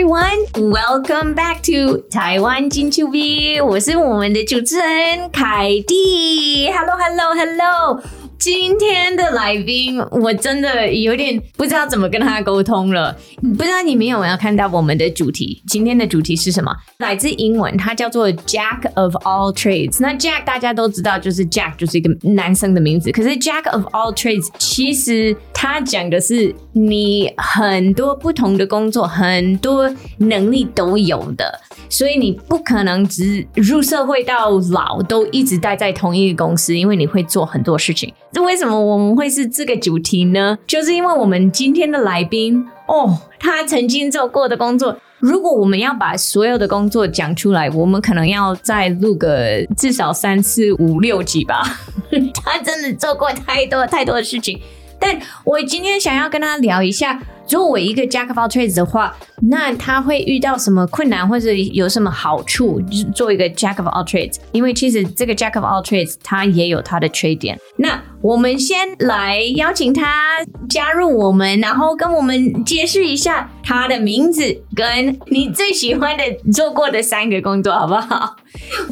everyone. Welcome back to 台湾金秋 V。我是我们的主持人凯蒂。Hello, hello, hello. 今天的来宾，我真的有点不知道怎么跟他沟通了。不知道你们有没有看到我们的主题？今天的主题是什么？来自英文，它叫做 Jack of all trades。那 Jack 大家都知道，就是 Jack 就是一个男生的名字。可是 Jack of all trades 其实他讲的是你很多不同的工作，很多能力都有的。所以你不可能只入社会到老都一直待在同一个公司，因为你会做很多事情。这为什么我们会是这个主题呢？就是因为我们今天的来宾哦，他曾经做过的工作。如果我们要把所有的工作讲出来，我们可能要再录个至少三四五六集吧。他真的做过太多太多的事情。但我今天想要跟他聊一下，作为一个 Jack of all trades 的话，那他会遇到什么困难，或者有什么好处？就是做一个 Jack of all trades，因为其实这个 Jack of all trades 他也有他的缺点。那我们先来邀请他加入我们，然后跟我们解释一下他的名字跟你最喜欢的做过的三个工作，好不好？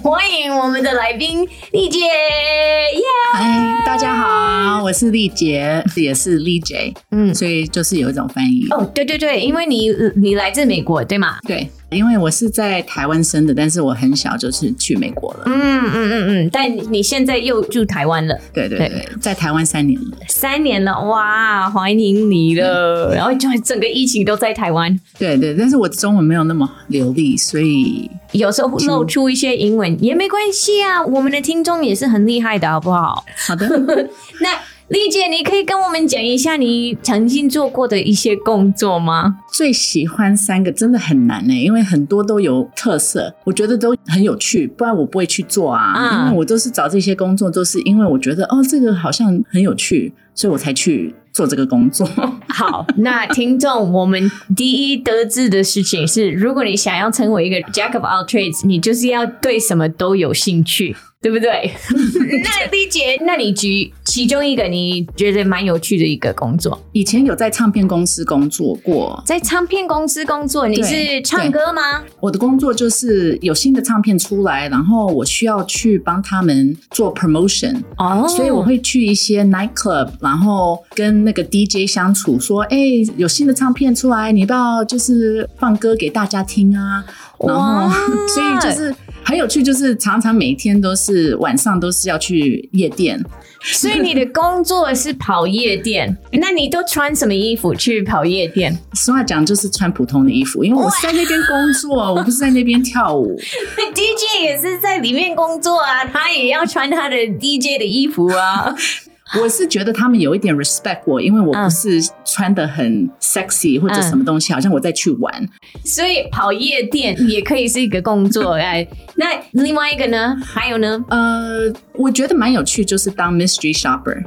欢迎我们的来宾丽姐，耶！嗨，大家好，我是丽姐，也是丽姐，嗯，所以就是有一种翻译。哦，对对对，因为你你来自美国，对吗？对。因为我是在台湾生的，但是我很小就是去美国了。嗯嗯嗯嗯，但你现在又住台湾了？对对对，对在台湾三年了。三年了，哇，欢迎你了！嗯、然后就整个疫情都在台湾。对对，但是我中文没有那么流利，所以有时候露出一些英文也没关系啊。我们的听众也是很厉害的，好不好？好的，那。丽姐，你可以跟我们讲一下你曾经做过的一些工作吗？最喜欢三个真的很难呢，因为很多都有特色，我觉得都很有趣，不然我不会去做啊。嗯、因为我都是找这些工作，都是因为我觉得哦，这个好像很有趣，所以我才去做这个工作。好，那听众，我们第一得知的事情是，如果你想要成为一个 Jack of all trades，你就是要对什么都有兴趣。对不对？那丽姐，那你举其中一个你觉得蛮有趣的一个工作？以前有在唱片公司工作过，在唱片公司工作，你是唱歌吗？我的工作就是有新的唱片出来，然后我需要去帮他们做 promotion 哦，oh. 所以我会去一些 night club，然后跟那个 DJ 相处，说，哎，有新的唱片出来，你要不要就是放歌给大家听啊？然后，所以就是。很有趣，就是常常每天都是晚上都是要去夜店，所以你的工作是跑夜店。那你都穿什么衣服去跑夜店？实话讲，就是穿普通的衣服，因为我是在那边工作，我不是在那边跳舞。DJ 也是在里面工作啊，他也要穿他的 DJ 的衣服啊。我是觉得他们有一点 respect 我，因为我不是穿的很 sexy 或者什么东西，嗯、好像我在去玩。所以跑夜店也可以是一个工作哎。那另外一个呢？还有呢？呃，我觉得蛮有趣，就是当 mystery shopper。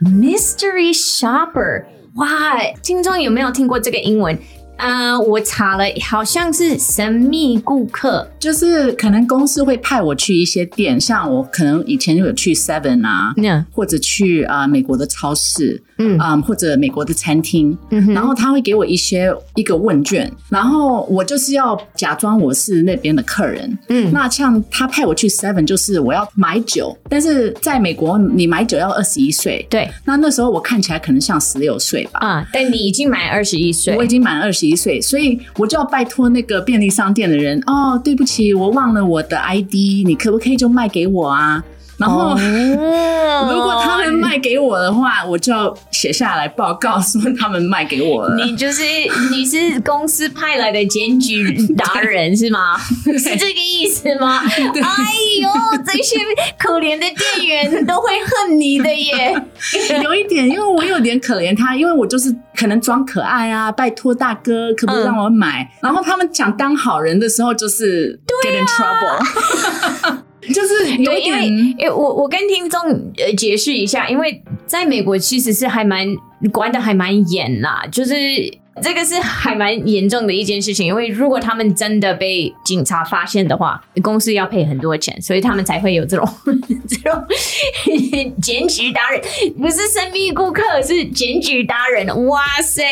mystery shopper，哇！听众有没有听过这个英文？啊，uh, 我查了，好像是神秘顾客，就是可能公司会派我去一些店，像我可能以前就有去 Seven 啊.或者去啊、呃、美国的超市，嗯。啊、呃、或者美国的餐厅，嗯哼，然后他会给我一些一个问卷，然后我就是要假装我是那边的客人，嗯，那像他派我去 Seven，就是我要买酒，但是在美国你买酒要二十一岁，对，那那时候我看起来可能像十六岁吧，啊，但你已经满二十一岁，我已经满二十一。岁，所以我就要拜托那个便利商店的人哦，对不起，我忘了我的 ID，你可不可以就卖给我啊？然后、oh, 如果他们卖给我的话，我就要写下来报告说他们卖给我了。你就是你是公司派来的检举达人是吗？是这个意思吗？哎呦，这些可怜的店员都会恨你的耶。有一点，因为我有点可怜他，因为我就是可能装可爱啊，拜托大哥，可不可以让我买？嗯、然后他们讲当好人的时候，就是 get in trouble。就是 有一点，因为我我跟听众呃解释一下，因为在美国其实是还蛮管的还蛮严啦，就是这个是还蛮严重的一件事情，因为如果他们真的被警察发现的话，公司要赔很多钱，所以他们才会有这种 这种检举达人，不是神秘顾客，是检举达人。哇塞，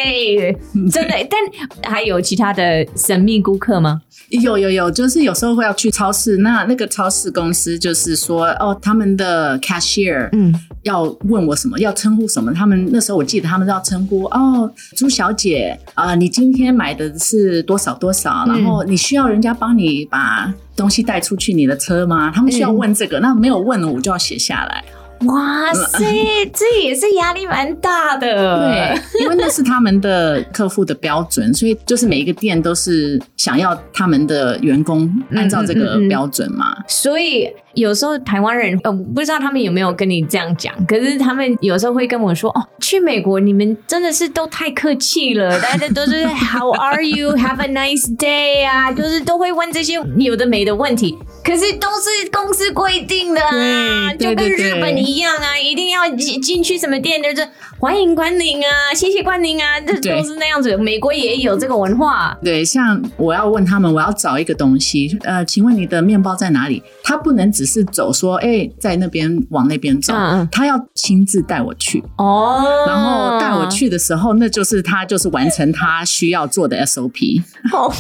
真的！但还有其他的神秘顾客吗？有有有，就是有时候会要去超市，那那个超市公司就是说，哦，他们的 cashier，嗯，要问我什么，要称呼什么？他们那时候我记得他们要称呼，哦，朱小姐。啊、呃，你今天买的是多少多少？嗯、然后你需要人家帮你把东西带出去你的车吗？他们需要问这个，嗯、那没有问我就要写下来。哇塞，这也是压力蛮大的。对，因为那是他们的客户的标准，所以就是每一个店都是想要他们的员工按照这个标准嘛。嗯嗯嗯，所以有时候台湾人，呃，不知道他们有没有跟你这样讲，可是他们有时候会跟我说：“哦，去美国你们真的是都太客气了，大家都是 How are you? Have a nice day 啊，就是都会问这些有的没的问题。”可是都是公司规定的啊，就跟日本一样啊，一定要进进去什么店就是欢迎光临啊，谢谢光临啊，这都是那样子。美国也有这个文化。对，像我要问他们，我要找一个东西，呃，请问你的面包在哪里？他不能只是走说，哎、欸，在那边往那边走，嗯、他要亲自带我去哦。然后带我去的时候，那就是他就是完成他需要做的 SOP。哦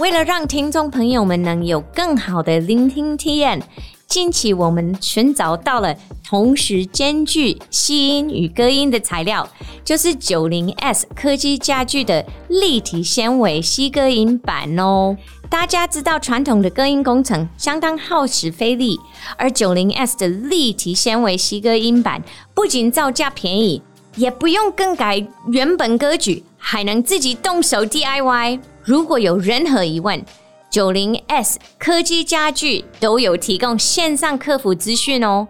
为了让听众朋友们能有更好的聆听体验，近期我们寻找到了同时兼具吸音与隔音的材料，就是 90S 科技家具的立体纤维吸隔音板哦。大家知道传统的隔音工程相当耗时费力，而 90S 的立体纤维吸隔音板不仅造价便宜，也不用更改原本格局，还能自己动手 DIY。如果有任何疑问，90S 科技家具都有提供线上客服资讯哦。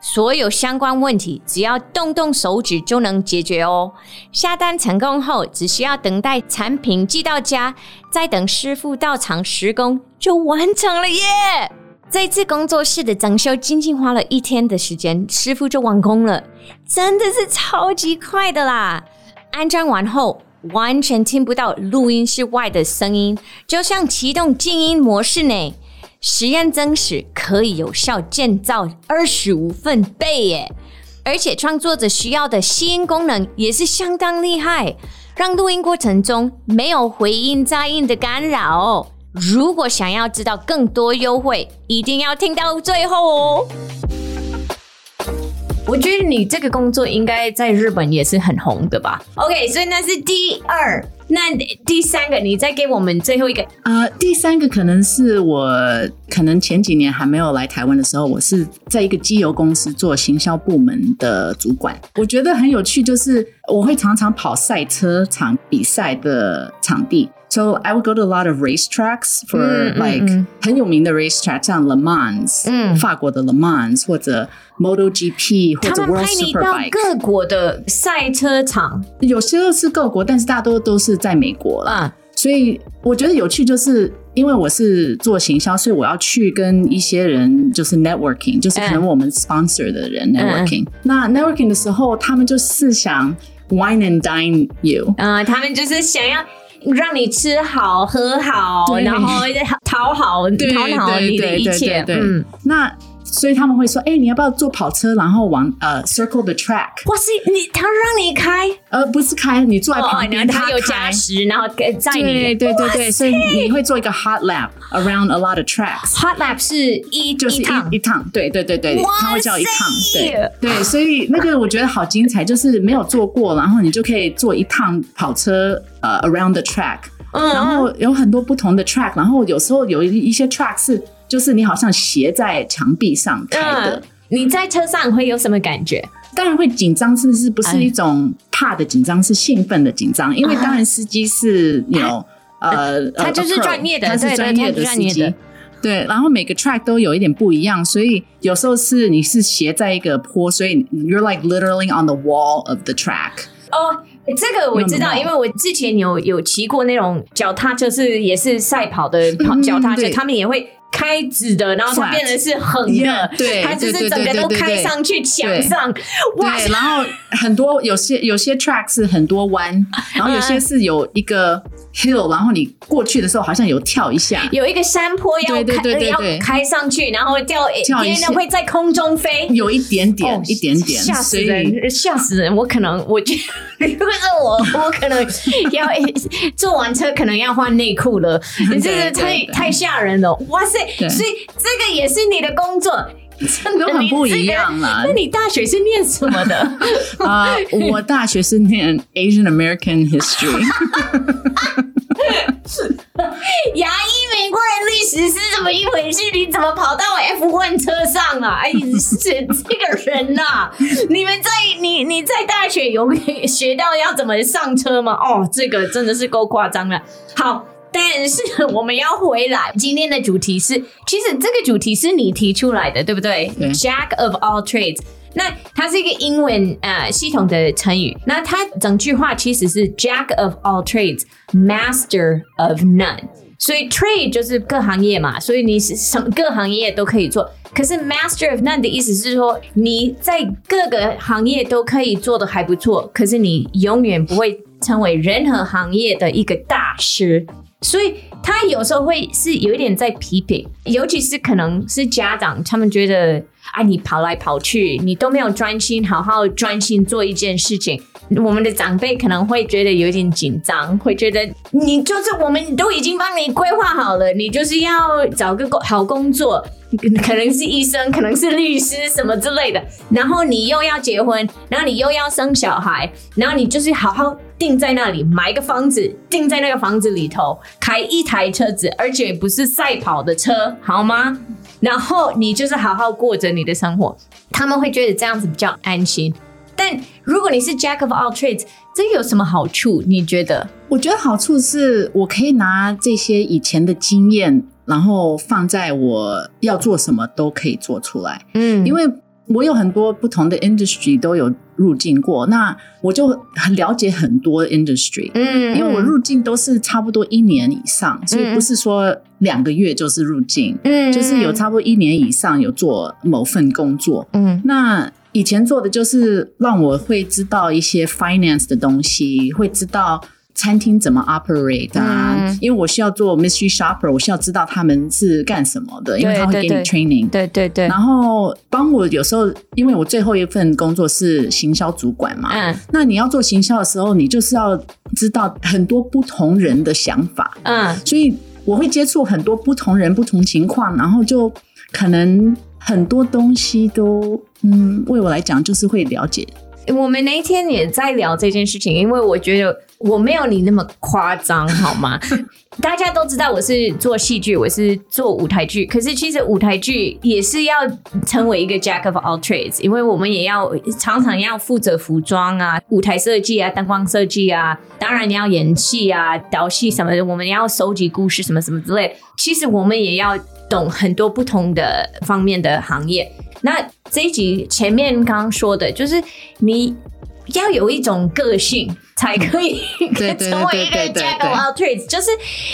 所有相关问题只要动动手指就能解决哦。下单成功后，只需要等待产品寄到家，再等师傅到场施工就完成了耶。这次工作室的整修仅仅花了一天的时间，师傅就完工了，真的是超级快的啦！安装完后，完全听不到录音室外的声音，就像启动静音模式呢。实验证实可以有效降噪二十五分贝耶，而且创作者需要的吸音功能也是相当厉害，让录音过程中没有回音杂音的干扰。如果想要知道更多优惠，一定要听到最后哦。我觉得你这个工作应该在日本也是很红的吧？OK，所以那是第二，那第三个，你再给我们最后一个啊、第三个可能是我可能前几年还没有来台湾的时候，我是在一个机油公司做行销部门的主管。我觉得很有趣，就是我会常常跑赛车场比赛的场地。So I would go to a lot of race tracks for like 很有名的 race track，像 Le Mans，嗯，法国的 Le Mans 或者 MotoGP 或者 World Superbike。他们派你到各国的赛车场，有些都是各国，但是大多都是在美国啦。嗯，所以我觉得有趣，就是因为我是做行销，所以我要去跟一些人就是 networking，就是可能我们 sponsor 的人 networking。嗯，那 networking 的时候，他们就是想 wine and dine you，嗯，他们就是想要。 让你吃好喝好，然后讨好讨好你的一切。对，嗯，那。所以他们会说：“哎、欸，你要不要坐跑车，然后往呃 circle the track？” 哇塞，你他让你开？呃，不是开，你坐在旁边，他、哦、有加时，然后载你。对对对对，所以你会做一个 hot lap around a lot of tracks。hot lap 是一就是一一趟，对对对对，他会叫一趟，对对。所以那个我觉得好精彩，就是没有坐过，然后你就可以坐一趟跑车，呃，around the track，嗯，然后有很多不同的 track，然后有时候有一一些 track 是。就是你好像斜在墙壁上开的，嗯，你在车上会有什么感觉？当然会紧张，是不是？不是一种怕的紧张，是兴奋的紧张。因为当然司机是有呃，他就是专业的，他是专业的司机。对，然后每个 track 都有一点不一样，所以有时候是你是斜在一个坡，所以 you're like literally on the wall of the track。哦，这个我知道，因为我之前有有骑过那种脚踏车，是也是赛跑的跑脚踏车，他们也会。开直的，然后它变成是横的，yeah, 对，它就是整个都开上去墙上，哇！然后很多有些有些 track 是很多弯，然后有些是有一个 hill，然后你过去的时候好像有跳一下，有一个山坡要开，对对对对对，要开上去，然后掉，跳一下。会在空中飞，有一点点，哦、一点点，吓死人，吓死人！我可能，我觉得如果是我，我可能要坐完车可能要换内裤了，你这个太太吓人了，哇塞！所以这个也是你的工作，真的很不一样啦。那你大学是念什么的？啊，uh, 我大学是念 Asian American History。牙医美国人历史是怎么一回事？你怎么跑到 F one 车上啊？哎，是这个人呐、啊？你们在你你在大学有学到要怎么上车吗？哦，这个真的是够夸张了。好。但是我们要回来，今天的主题是，其实这个主题是你提出来的，对不对？对？Jack of all trades，那它是一个英文呃系统的成语，那它整句话其实是 Jack of all trades，Master of none。所以 trade 就是各行业嘛，所以你是什么各行业都可以做。可是 Master of none 的意思是说，你在各个行业都可以做的还不错，可是你永远不会成为任何行业的一个大师。所以他有时候会是有一点在批评，尤其是可能是家长，他们觉得哎，你跑来跑去，你都没有专心好好专心做一件事情。我们的长辈可能会觉得有点紧张，会觉得你就是我们都已经帮你规划好了，你就是要找个工好工作。可能是医生，可能是律师什么之类的，然后你又要结婚，然后你又要生小孩，然后你就是好好定在那里买一个房子，定在那个房子里头开一台车子，而且不是赛跑的车，好吗？然后你就是好好过着你的生活，他们会觉得这样子比较安心。但如果你是 Jack of all trades，这有什么好处？你觉得？我觉得好处是我可以拿这些以前的经验。然后放在我要做什么都可以做出来，嗯，因为我有很多不同的 industry 都有入境过，那我就很了解很多 industry，嗯，因为我入境都是差不多一年以上，所以不是说两个月就是入境，嗯，就是有差不多一年以上有做某份工作，嗯，那以前做的就是让我会知道一些 finance 的东西，会知道。餐厅怎么 operate 啊？嗯、因为我需要做 mystery shopper，我需要知道他们是干什么的，因为他会给你 training。对对对。然后帮我有时候，因为我最后一份工作是行销主管嘛，嗯，那你要做行销的时候，你就是要知道很多不同人的想法，嗯，所以我会接触很多不同人、不同情况，然后就可能很多东西都，嗯，为我来讲就是会了解。我们那一天也在聊这件事情，因为我觉得我没有你那么夸张，好吗？大家都知道我是做戏剧，我是做舞台剧，可是其实舞台剧也是要成为一个 Jack of all trades，因为我们也要常常要负责服装啊、舞台设计啊、灯光设计啊，当然你要演戏啊、导戏什么的，我们要收集故事什么什么之类。其实我们也要懂很多不同的方面的行业。那这一集前面刚刚说的，就是你要有一种个性，才可以 成为一个 Jack of all trades，就是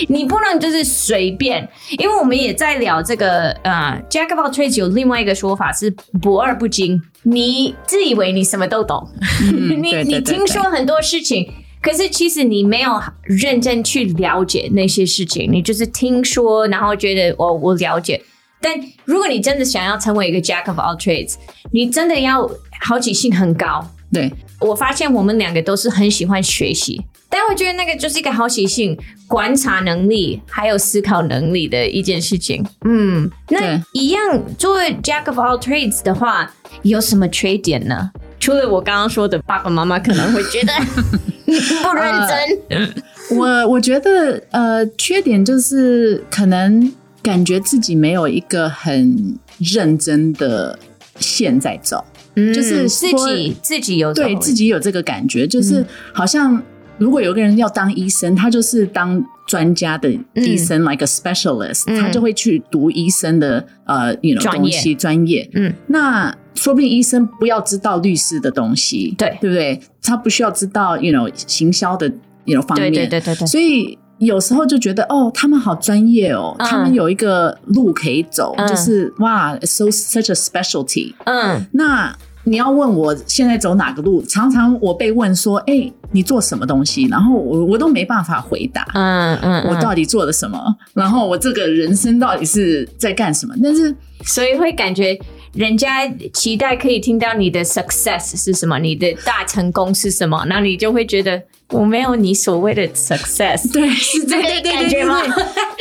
你不能就是随便，因为我们也在聊这个呃 Jack of all trades 有另外一个说法是博而不精，你自以为你什么都懂，嗯、你你听说很多事情，可是其实你没有认真去了解那些事情，你就是听说，然后觉得哦我了解。但如果你真的想要成为一个 Jack of all trades，你真的要好奇心很高。对，我发现我们两个都是很喜欢学习，但我觉得那个就是一个好奇心、观察能力还有思考能力的一件事情。嗯，那一样作为 Jack of all trades 的话，有什么缺点呢？除了我刚刚说的，爸爸妈妈可能会觉得 不认真。Uh, 我我觉得呃，缺点就是可能。感觉自己没有一个很认真的线在走，嗯、就是自己自己有对自己有这个感觉，就是好像如果有个人要当医生，他就是当专家的医生、嗯、，like a specialist，、嗯、他就会去读医生的呃，you know 东西专业。嗯，那说不定医生不要知道律师的东西，对。对不对？他不需要知道，you know 行销的，you know 方面，对对对对对，所以。有时候就觉得哦，他们好专业哦，嗯、他们有一个路可以走，嗯、就是哇，so such a specialty。嗯，那你要问我现在走哪个路？常常我被问说，哎、欸，你做什么东西？然后我我都没办法回答。嗯嗯，我到底做了什么？然后我这个人生到底是在干什么？但是所以会感觉人家期待可以听到你的 success 是什么，你的大成功是什么，那你就会觉得。我没有你所谓的 success，对，是这个感觉吗？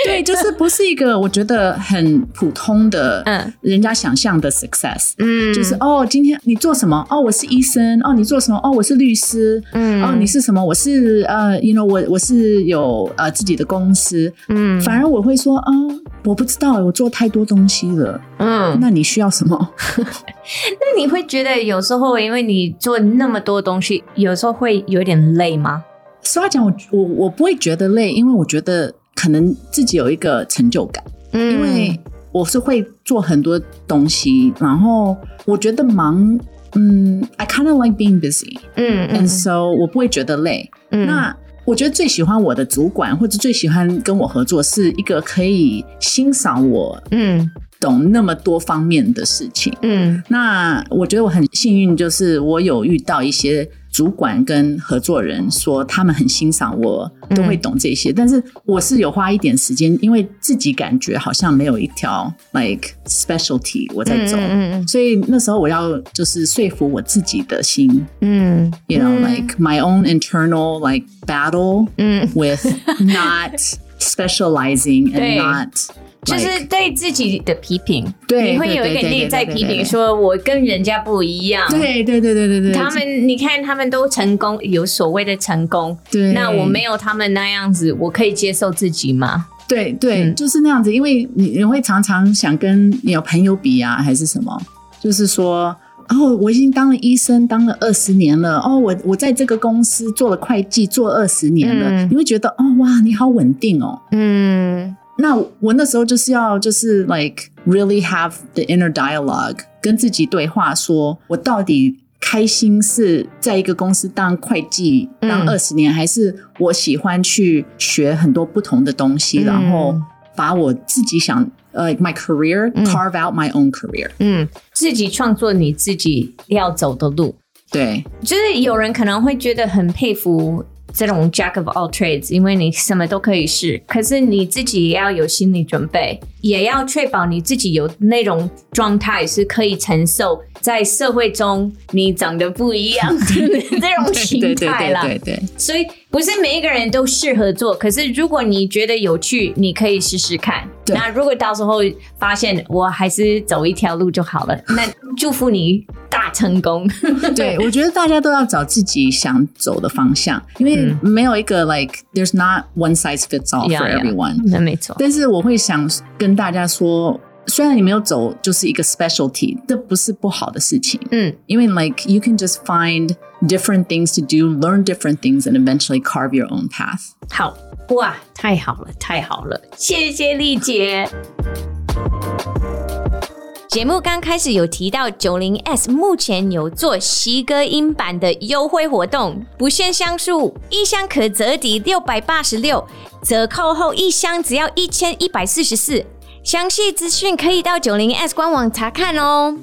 对，就是不是一个我觉得很普通的，嗯，人家想象的 success，嗯，就是哦，今天你做什么？哦，我是医生。哦，你做什么？哦，我是律师。嗯，哦，你是什么？我是呃，you know，我我是有呃自己的公司。嗯，反而我会说，啊，我不知道，我做太多东西了。嗯，那你需要什么？那你会觉得有时候，因为你做那么多东西，有时候会有点累吗？实话讲，我我我不会觉得累，因为我觉得可能自己有一个成就感。嗯，因为我是会做很多东西，然后我觉得忙，嗯，I kind of like being busy，嗯，and so 我不会觉得累。嗯，那我觉得最喜欢我的主管或者最喜欢跟我合作是一个可以欣赏我，嗯，懂那么多方面的事情。嗯，那我觉得我很幸运，就是我有遇到一些。主管跟合作人说，他们很欣赏我，都会懂这些。嗯、但是我是有花一点时间，因为自己感觉好像没有一条 like specialty 我在走，所以那时候我要就是说服我自己的心，嗯，you know like my own internal like battle，嗯，with not specializing and not。就是对自己的批评，对，你会有一个内在批评，说我跟人家不一样。对对对对对对，他们你看，他们都成功，有所谓的成功。对，那我没有他们那样子，我可以接受自己吗？对对，嗯、就是那样子，因为你你会常常想跟你有朋友比啊，还是什么？就是说，哦，我已经当了医生，当了二十年了。哦，我我在这个公司做了会计，做二十年了。嗯、你会觉得，哦哇，你好稳定哦。嗯。那我那时候就是要就是 like really have the inner dialogue，跟自己对话说，说我到底开心是在一个公司当会计当二十年，嗯、还是我喜欢去学很多不同的东西，嗯、然后把我自己想呃、uh, my career、嗯、carve out my own career，嗯，自己创作你自己要走的路。对，就是有人可能会觉得很佩服。这种 Jack of all trades，因为你什么都可以试，可是你自己也要有心理准备，也要确保你自己有那种状态是可以承受在社会中你长得不一样的 这种心态啦。对对对，所以不是每一个人都适合做，可是如果你觉得有趣，你可以试试看。那如果到时候发现我还是走一条路就好了，那祝福你。大成功，对，我觉得大家都要找自己想走的方向，因为没有一个 like there's not one size fits all for everyone。那没错。但是我会想跟大家说，虽然你没有走就是一个 specialty，这不是不好的事情。嗯，因为 like you can just find different things to do, learn different things, and eventually carve your own path。好哇，太好了，太好了，谢谢丽姐。 节目刚开始有提到九零 S 目前有做吸隔音版的优惠活动，不限箱数，一箱可折抵六百八十六，折扣后一箱只要一千一百四十四。详细资讯可以到九零 S 官网查看哦。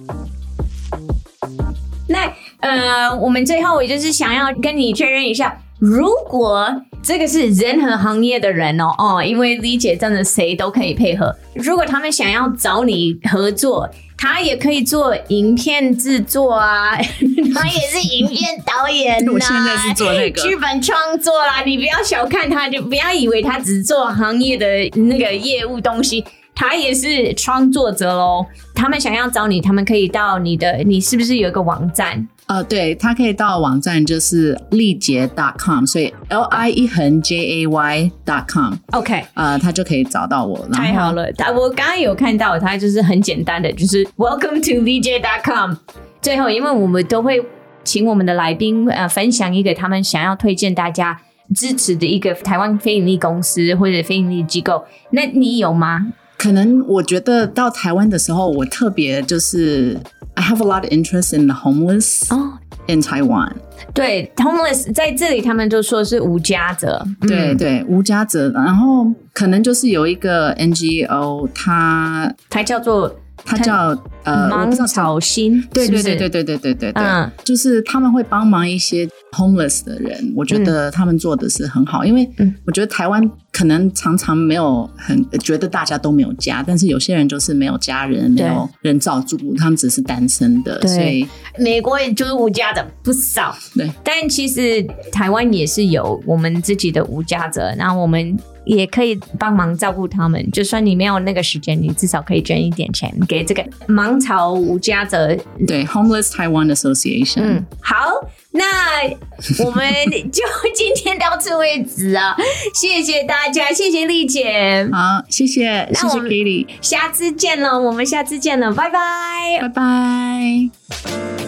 那呃，我们最后我就是想要跟你确认一下，如果这个是任何行业的人哦哦，因为理解真的谁都可以配合。如果他们想要找你合作，他也可以做影片制作啊，他也是影片导演呐、啊。我现在是做那个剧本创作啦，你不要小看他，就不要以为他只做行业的那个业务东西，他也是创作者喽。他们想要找你，他们可以到你的，你是不是有一个网站？呃，对，他可以到网站就是丽杰 .com，所以 L I 一横 J A Y .com。OK，呃，他就可以找到我。太好了，我刚刚有看到，他就是很简单的，就是 Welcome to 丽杰 .com。最后，因为我们都会请我们的来宾呃分享一个他们想要推荐大家支持的一个台湾非盈利公司或者非盈利机构，那你有吗？可能我觉得到台湾的时候，我特别就是。I have a lot of interest in the homeless. 哦，in Taiwan。对，homeless 在这里他们就说是无家者。对对，无家者，然后可能就是有一个 NGO，它它叫做。他叫呃芒草心，对对对对对对对对对，嗯，就是他们会帮忙一些 homeless 的人，我觉得他们做的是很好，因为我觉得台湾可能常常没有很觉得大家都没有家，但是有些人就是没有家人，没有人照顾，他们只是单身的，所以美国也就是无家的不少，对，但其实台湾也是有我们自己的无家者，然后我们。也可以帮忙照顾他们，就算你没有那个时间，你至少可以捐一点钱给这个芒草无家者。对，Homeless Taiwan Association。嗯，好，那我们就今天到此为止啊！谢谢大家，谢谢丽姐。好，谢谢，谢谢 Kitty。下次见了，我们下次见了，拜拜，拜拜。